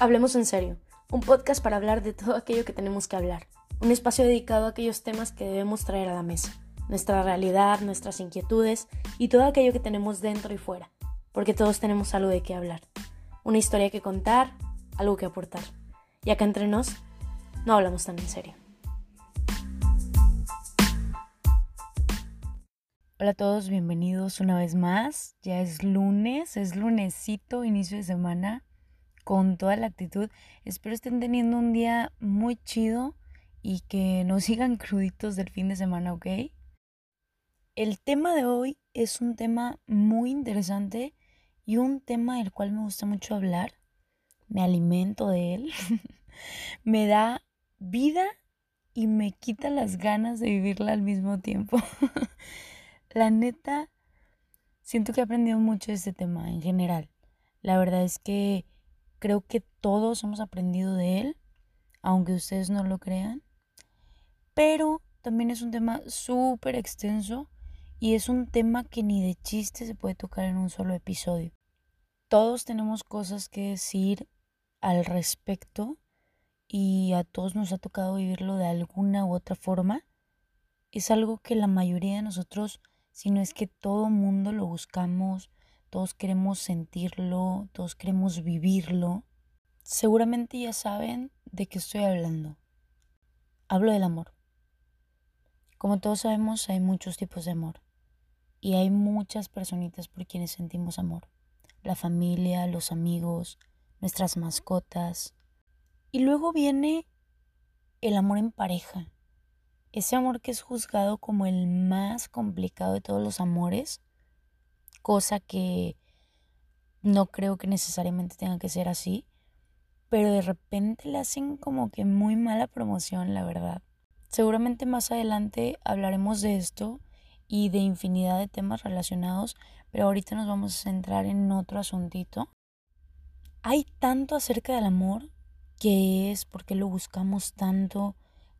Hablemos en serio, un podcast para hablar de todo aquello que tenemos que hablar, un espacio dedicado a aquellos temas que debemos traer a la mesa, nuestra realidad, nuestras inquietudes y todo aquello que tenemos dentro y fuera, porque todos tenemos algo de qué hablar, una historia que contar, algo que aportar. Y acá entre nos, no hablamos tan en serio. Hola a todos, bienvenidos una vez más. Ya es lunes, es lunesito, inicio de semana con toda la actitud. Espero estén teniendo un día muy chido y que no sigan cruditos del fin de semana, ¿ok? El tema de hoy es un tema muy interesante y un tema del cual me gusta mucho hablar. Me alimento de él. me da vida y me quita las ganas de vivirla al mismo tiempo. la neta, siento que he aprendido mucho de este tema en general. La verdad es que Creo que todos hemos aprendido de él, aunque ustedes no lo crean. Pero también es un tema súper extenso y es un tema que ni de chiste se puede tocar en un solo episodio. Todos tenemos cosas que decir al respecto y a todos nos ha tocado vivirlo de alguna u otra forma. Es algo que la mayoría de nosotros, si no es que todo mundo lo buscamos, todos queremos sentirlo, todos queremos vivirlo. Seguramente ya saben de qué estoy hablando. Hablo del amor. Como todos sabemos, hay muchos tipos de amor. Y hay muchas personitas por quienes sentimos amor. La familia, los amigos, nuestras mascotas. Y luego viene el amor en pareja. Ese amor que es juzgado como el más complicado de todos los amores cosa que no creo que necesariamente tenga que ser así, pero de repente le hacen como que muy mala promoción, la verdad. Seguramente más adelante hablaremos de esto y de infinidad de temas relacionados, pero ahorita nos vamos a centrar en otro asuntito. Hay tanto acerca del amor, qué es, por qué lo buscamos tanto,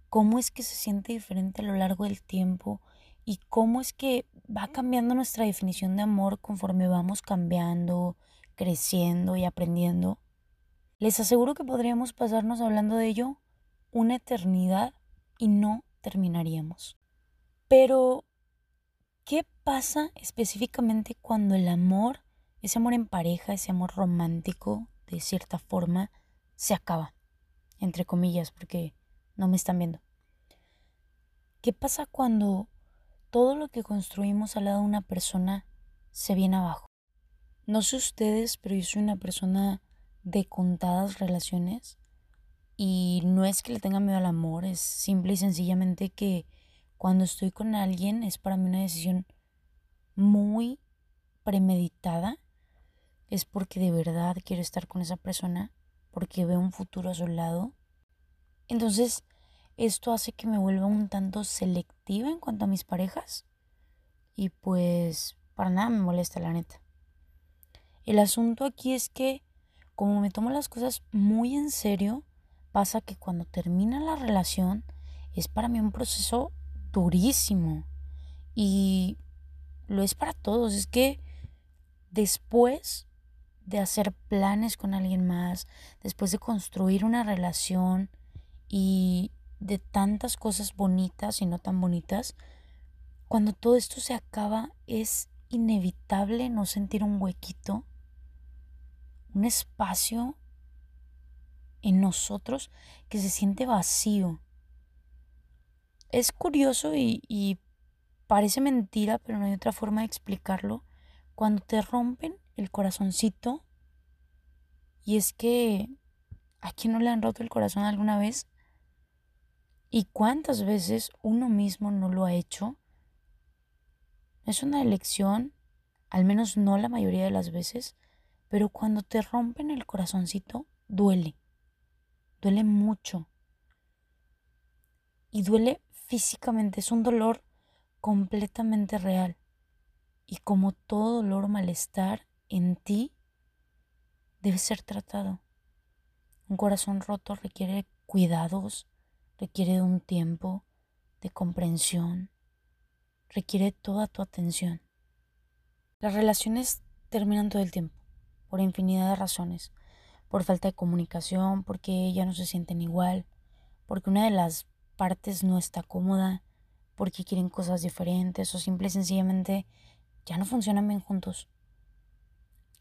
cómo es que se siente diferente a lo largo del tiempo y cómo es que va cambiando nuestra definición de amor conforme vamos cambiando, creciendo y aprendiendo. Les aseguro que podríamos pasarnos hablando de ello una eternidad y no terminaríamos. Pero, ¿qué pasa específicamente cuando el amor, ese amor en pareja, ese amor romántico, de cierta forma, se acaba? Entre comillas, porque no me están viendo. ¿Qué pasa cuando todo lo que construimos al lado de una persona se viene abajo. No sé ustedes, pero yo soy una persona de contadas relaciones y no es que le tenga miedo al amor, es simple y sencillamente que cuando estoy con alguien es para mí una decisión muy premeditada, es porque de verdad quiero estar con esa persona, porque veo un futuro a su lado. Entonces, esto hace que me vuelva un tanto selectiva en cuanto a mis parejas. Y pues para nada me molesta la neta. El asunto aquí es que como me tomo las cosas muy en serio, pasa que cuando termina la relación es para mí un proceso durísimo. Y lo es para todos. Es que después de hacer planes con alguien más, después de construir una relación y de tantas cosas bonitas y no tan bonitas, cuando todo esto se acaba es inevitable no sentir un huequito, un espacio en nosotros que se siente vacío. Es curioso y, parece mentira, pero no hay otra forma de explicarlo. Cuando te rompen el corazoncito, y es que a quién no le han roto el corazón alguna vez, ¿Y cuántas veces uno mismo no lo ha hecho? Es una elección, al menos no la mayoría de las veces, pero cuando te rompen el corazoncito, duele. Duele mucho. Y duele físicamente, es un dolor completamente real. Y como todo dolor o malestar en ti, debe ser tratado. Un corazón roto requiere cuidados, requiere de un tiempo, de comprensión, requiere toda tu atención. Las relaciones terminan todo el tiempo, por infinidad de razones, por falta de comunicación, porque ya no se sienten igual, porque una de las partes no está cómoda, porque quieren cosas diferentes o simple y sencillamente ya no funcionan bien juntos.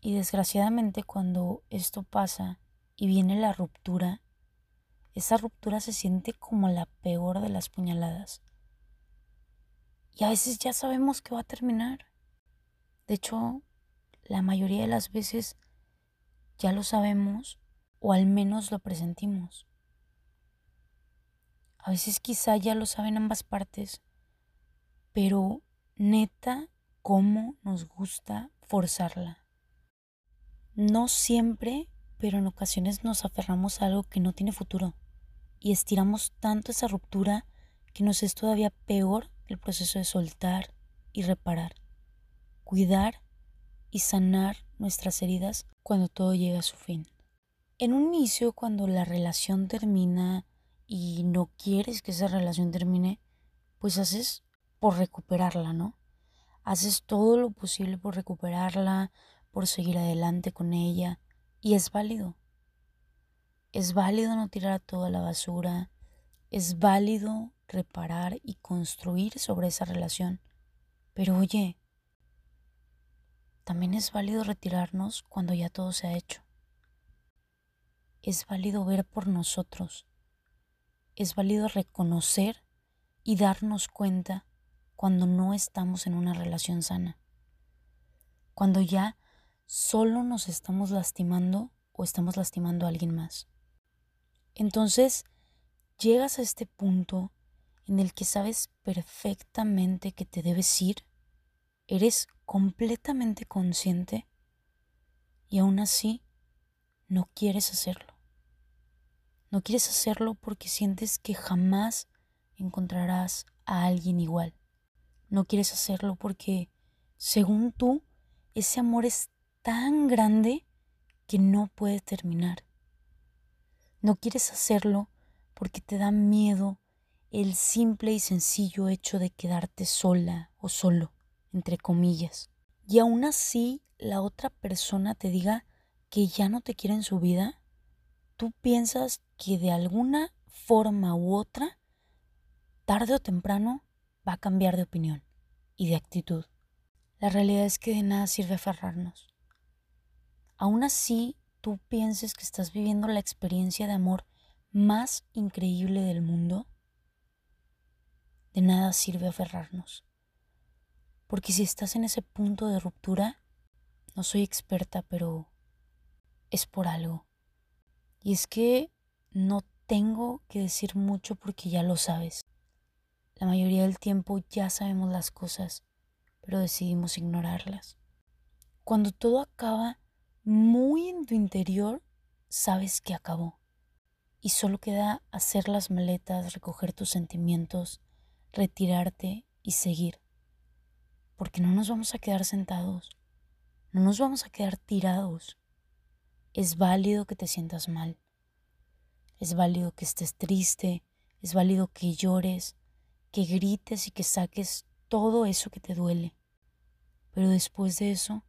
Y desgraciadamente cuando esto pasa y viene la ruptura, esa ruptura se siente como la peor de las puñaladas. Y a veces ya sabemos que va a terminar. De hecho, la mayoría de las veces ya lo sabemos o al menos lo presentimos. A veces quizá ya lo saben ambas partes, pero neta, cómo nos gusta forzarla. No siempre, pero en ocasiones nos aferramos a algo que no tiene futuro y estiramos tanto esa ruptura que nos es todavía peor el proceso de soltar y reparar, cuidar y sanar nuestras heridas cuando todo llega a su fin. En un inicio, cuando la relación termina y no quieres que esa relación termine, pues haces por recuperarla, ¿no? Haces todo lo posible por recuperarla, por seguir adelante con ella, y es válido. Es válido no tirar toda la basura, es válido reparar y construir sobre esa relación. Pero oye, también es válido retirarnos cuando ya todo se ha hecho. Es válido ver por nosotros. Es válido reconocer y darnos cuenta cuando no estamos en una relación sana. Cuando ya solo nos estamos lastimando o estamos lastimando a alguien más. Entonces, llegas a este punto en el que sabes perfectamente que te debes ir, eres completamente consciente y aún así no quieres hacerlo. No quieres hacerlo porque sientes que jamás encontrarás a alguien igual. No quieres hacerlo porque, según tú, ese amor es tan grande que no puede terminar. No quieres hacerlo porque te da miedo el simple y sencillo hecho de quedarte sola o solo, entre comillas. Y aún así la otra persona te diga que ya no te quiere en su vida, tú piensas que de alguna forma u otra, tarde o temprano, va a cambiar de opinión y de actitud. La realidad es que de nada sirve aferrarnos. Aún así, tú pienses que estás viviendo la experiencia de amor más increíble del mundo, de nada sirve aferrarnos. Porque si estás en ese punto de ruptura, no soy experta, pero es por algo. Y es que no tengo que decir mucho porque ya lo sabes. La mayoría del tiempo ya sabemos las cosas, pero decidimos ignorarlas. Cuando todo acaba muy en tu interior, sabes que acabó. Y solo queda hacer las maletas, recoger tus sentimientos, retirarte y seguir. Porque no nos vamos a quedar sentados, no nos vamos a quedar tirados. Es válido que te sientas mal, es válido que estés triste, es válido que llores, que grites y que saques todo eso que te duele. Pero después de eso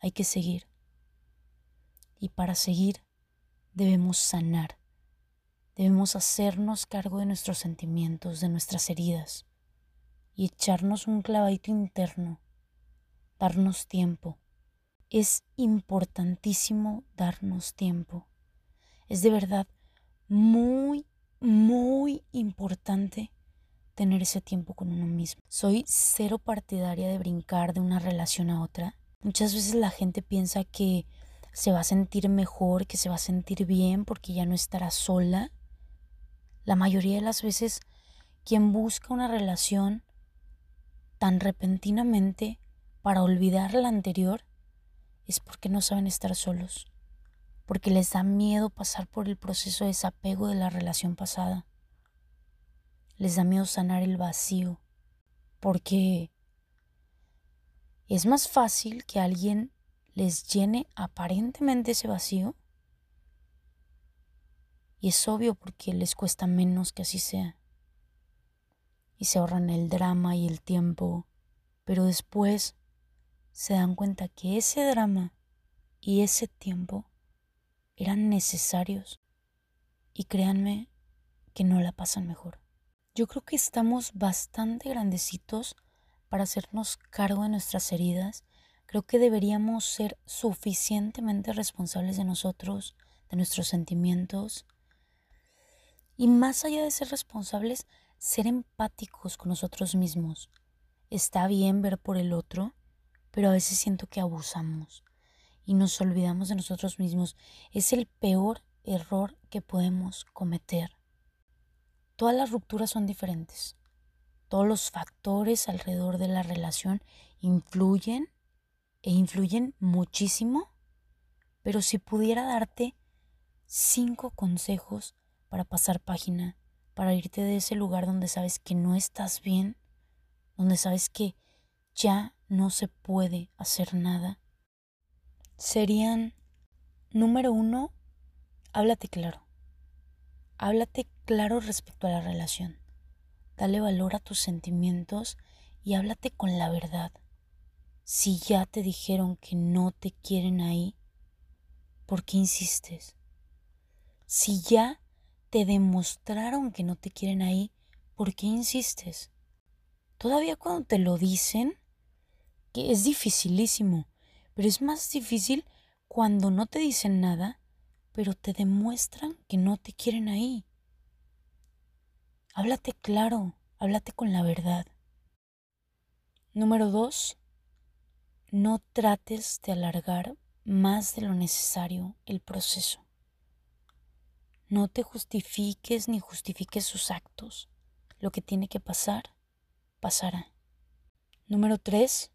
hay que seguir. Y para seguir debemos sanar. Debemos hacernos cargo de nuestros sentimientos, de nuestras heridas y echarnos un clavadito interno, darnos tiempo. Es importantísimo darnos tiempo. Es de verdad muy, muy importante tener ese tiempo con uno mismo. Soy cero partidaria de brincar de una relación a otra. Muchas veces la gente piensa que se va a sentir mejor, que se va a sentir bien porque ya no estará sola. La mayoría de las veces quien busca una relación tan repentinamente para olvidar la anterior es porque no saben estar solos, porque les da miedo pasar por el proceso de desapego de la relación pasada les da miedo sanar el vacío, porque es más fácil que alguien les llene aparentemente ese vacío. Y es obvio porque les cuesta menos que así sea. Y se ahorran el drama y el tiempo, pero después se dan cuenta que ese drama y ese tiempo eran necesarios y créanme que no la pasan mejor. Yo creo que estamos bastante grandecitos para hacernos cargo de nuestras heridas. Creo que deberíamos ser suficientemente responsables de nosotros, de nuestros sentimientos. Y más allá de ser responsables, ser empáticos con nosotros mismos. Está bien ver por el otro, pero a veces siento que abusamos y nos olvidamos de nosotros mismos. Es el peor error que podemos cometer. Todas las rupturas son diferentes. Todos los factores alrededor de la relación influyen e influyen muchísimo, pero si pudiera darte cinco consejos para pasar página, para irte de ese lugar donde sabes que no estás bien, donde sabes que ya no se puede hacer nada, serían, número uno, háblate claro. Háblate claro respecto a la relación. Dale valor a tus sentimientos y háblate con la verdad. Si ya te dijeron que no te quieren ahí, ¿por qué insistes? Si ya te demostraron que no te quieren ahí, ¿por qué insistes? Todavía cuando te lo dicen, que es dificilísimo, pero es más difícil cuando no te dicen nada, pero te demuestran que no te quieren ahí. Háblate claro, háblate con la verdad. Número dos, no trates de alargar más de lo necesario el proceso. No te justifiques ni justifiques sus actos. Lo que tiene que pasar, pasará. Número tres,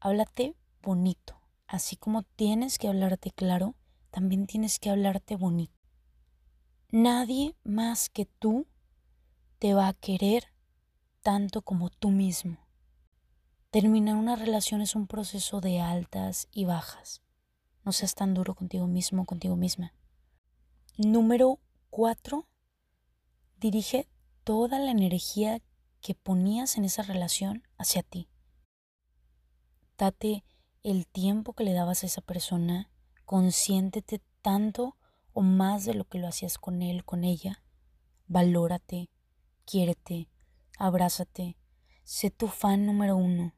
háblate bonito. Así como tienes que hablarte claro, también tienes que hablarte bonito. Nadie más que tú te va a querer tanto como tú mismo. Terminar una relación es un proceso de altas y bajas. No seas tan duro contigo mismo, contigo misma. Número cuatro, dirige toda la energía que ponías en esa relación hacia ti. Date el tiempo que le dabas a esa persona, consiéntete tanto o más de lo que lo hacías con él, con ella. Valórate, quiérete, abrázate, sé tu fan número uno.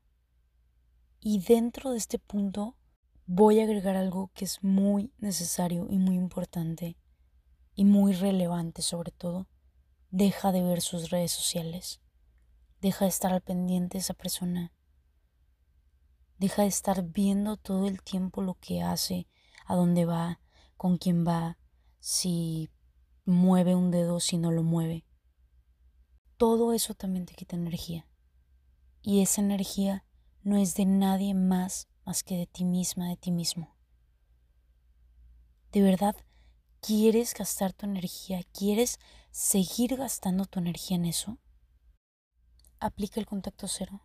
Y dentro de este punto voy a agregar algo que es muy necesario y muy importante y muy relevante sobre todo. Deja de ver sus redes sociales. Deja de estar al pendiente de esa persona. Deja de estar viendo todo el tiempo lo que hace, a dónde va, con quién va, si mueve un dedo, si no lo mueve. Todo eso también te quita energía. Y esa energía no es de nadie más más que de ti misma, de ti mismo. ¿De verdad quieres gastar tu energía? ¿Quieres seguir gastando tu energía en eso? Aplica el contacto cero.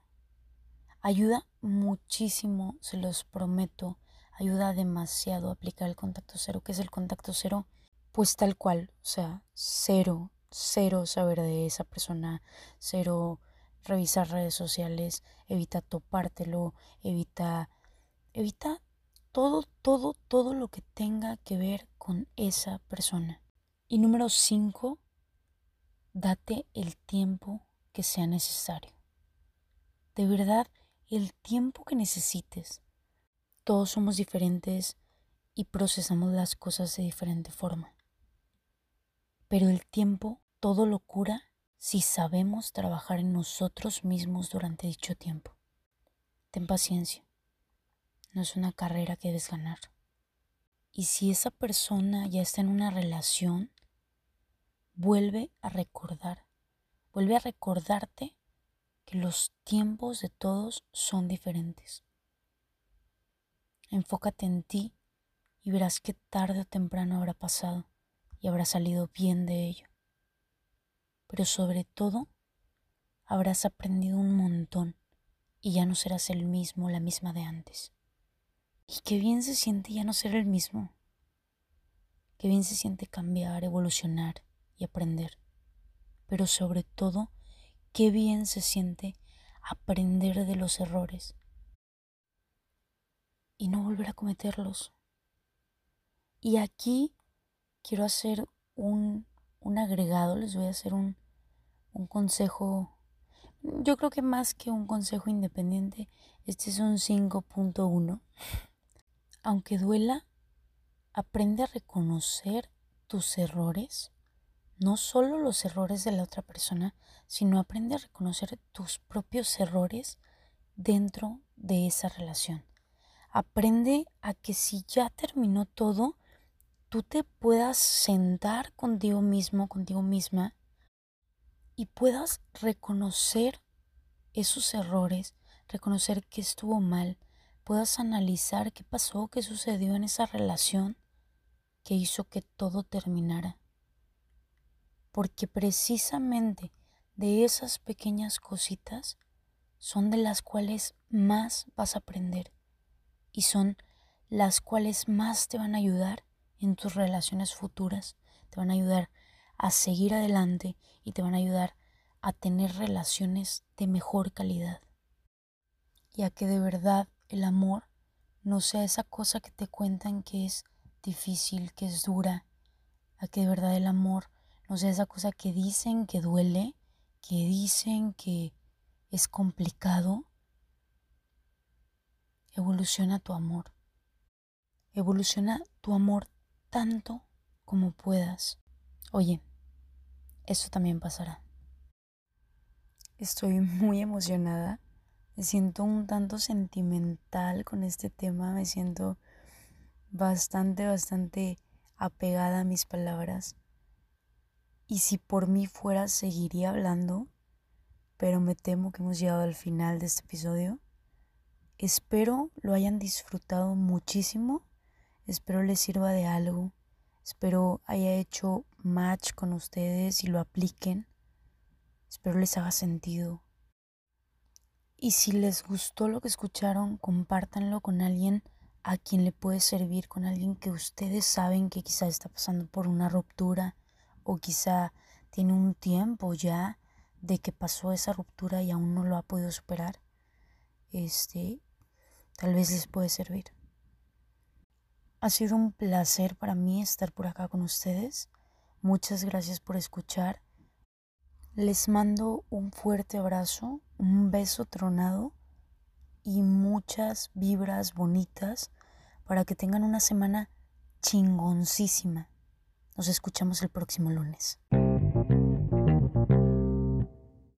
Ayuda muchísimo, se los prometo. Ayuda demasiado a aplicar el contacto cero. ¿Qué es el contacto cero? Pues tal cual, o sea, cero, cero saber de esa persona, cero revisar redes sociales, evita topártelo, evita, evita todo, todo, todo lo que tenga que ver con esa persona. Y número cinco, date el tiempo que sea necesario. De verdad, el tiempo que necesites. Todos somos diferentes y procesamos las cosas de diferente forma. Pero el tiempo todo lo cura si sabemos trabajar en nosotros mismos durante dicho tiempo. Ten paciencia. No es una carrera que debes ganar. Y si esa persona ya está en una relación, vuelve a recordar, vuelve a recordarte que los tiempos de todos son diferentes. Enfócate en ti y verás que tarde o temprano habrá pasado y habrá salido bien de ello. Pero sobre todo, habrás aprendido un montón y ya no serás el mismo, la misma de antes. Y qué bien se siente ya no ser el mismo. Qué bien se siente cambiar, evolucionar y aprender. Pero sobre todo, Qué bien se siente aprender de los errores y no volver a cometerlos. Y aquí quiero hacer un, un agregado, les voy a hacer un, un consejo, yo creo que más que un consejo independiente, este es un 5.1. Aunque duela, aprende a reconocer tus errores, no solo los errores de la otra persona, sino aprende a reconocer tus propios errores dentro de esa relación. Aprende a que si ya terminó todo, tú te puedas sentar contigo mismo, contigo misma, y puedas reconocer esos errores, reconocer que estuvo mal, puedas analizar qué pasó, qué sucedió en esa relación que hizo que todo terminara. Porque precisamente de esas pequeñas cositas son de las cuales más vas a aprender y son las cuales más te van a ayudar en tus relaciones futuras, te van a ayudar a seguir adelante y te van a ayudar a tener relaciones de mejor calidad. Y a que de verdad el amor no sea esa cosa que te cuentan que es difícil, que es dura, a que de verdad el amor no sea esa cosa que dicen que duele, que dicen que es complicado. Evoluciona tu amor. Evoluciona tu amor tanto como puedas. Oye, esto también pasará. Estoy muy emocionada. Me siento un tanto sentimental con este tema. Me siento bastante, bastante apegada a mis palabras. Y si por mí fuera, seguiría hablando. Pero me temo que hemos llegado al final de este episodio. Espero lo hayan disfrutado muchísimo Espero les sirva de algo. Espero haya hecho match con ustedes y lo apliquen. Espero les haga sentido. Y si les gustó lo que escucharon, compártanlo con alguien a quien le puede servir, con alguien que ustedes saben que quizá está pasando por una ruptura o quizá tiene un tiempo ya de que pasó esa ruptura y aún no lo ha podido superar. Este, tal vez les puede servir. Ha sido un placer para mí estar por acá con ustedes. Muchas gracias por escuchar. Les mando un fuerte abrazo, un beso tronado y muchas vibras bonitas para que tengan una semana chingoncísima. Nos escuchamos el próximo lunes.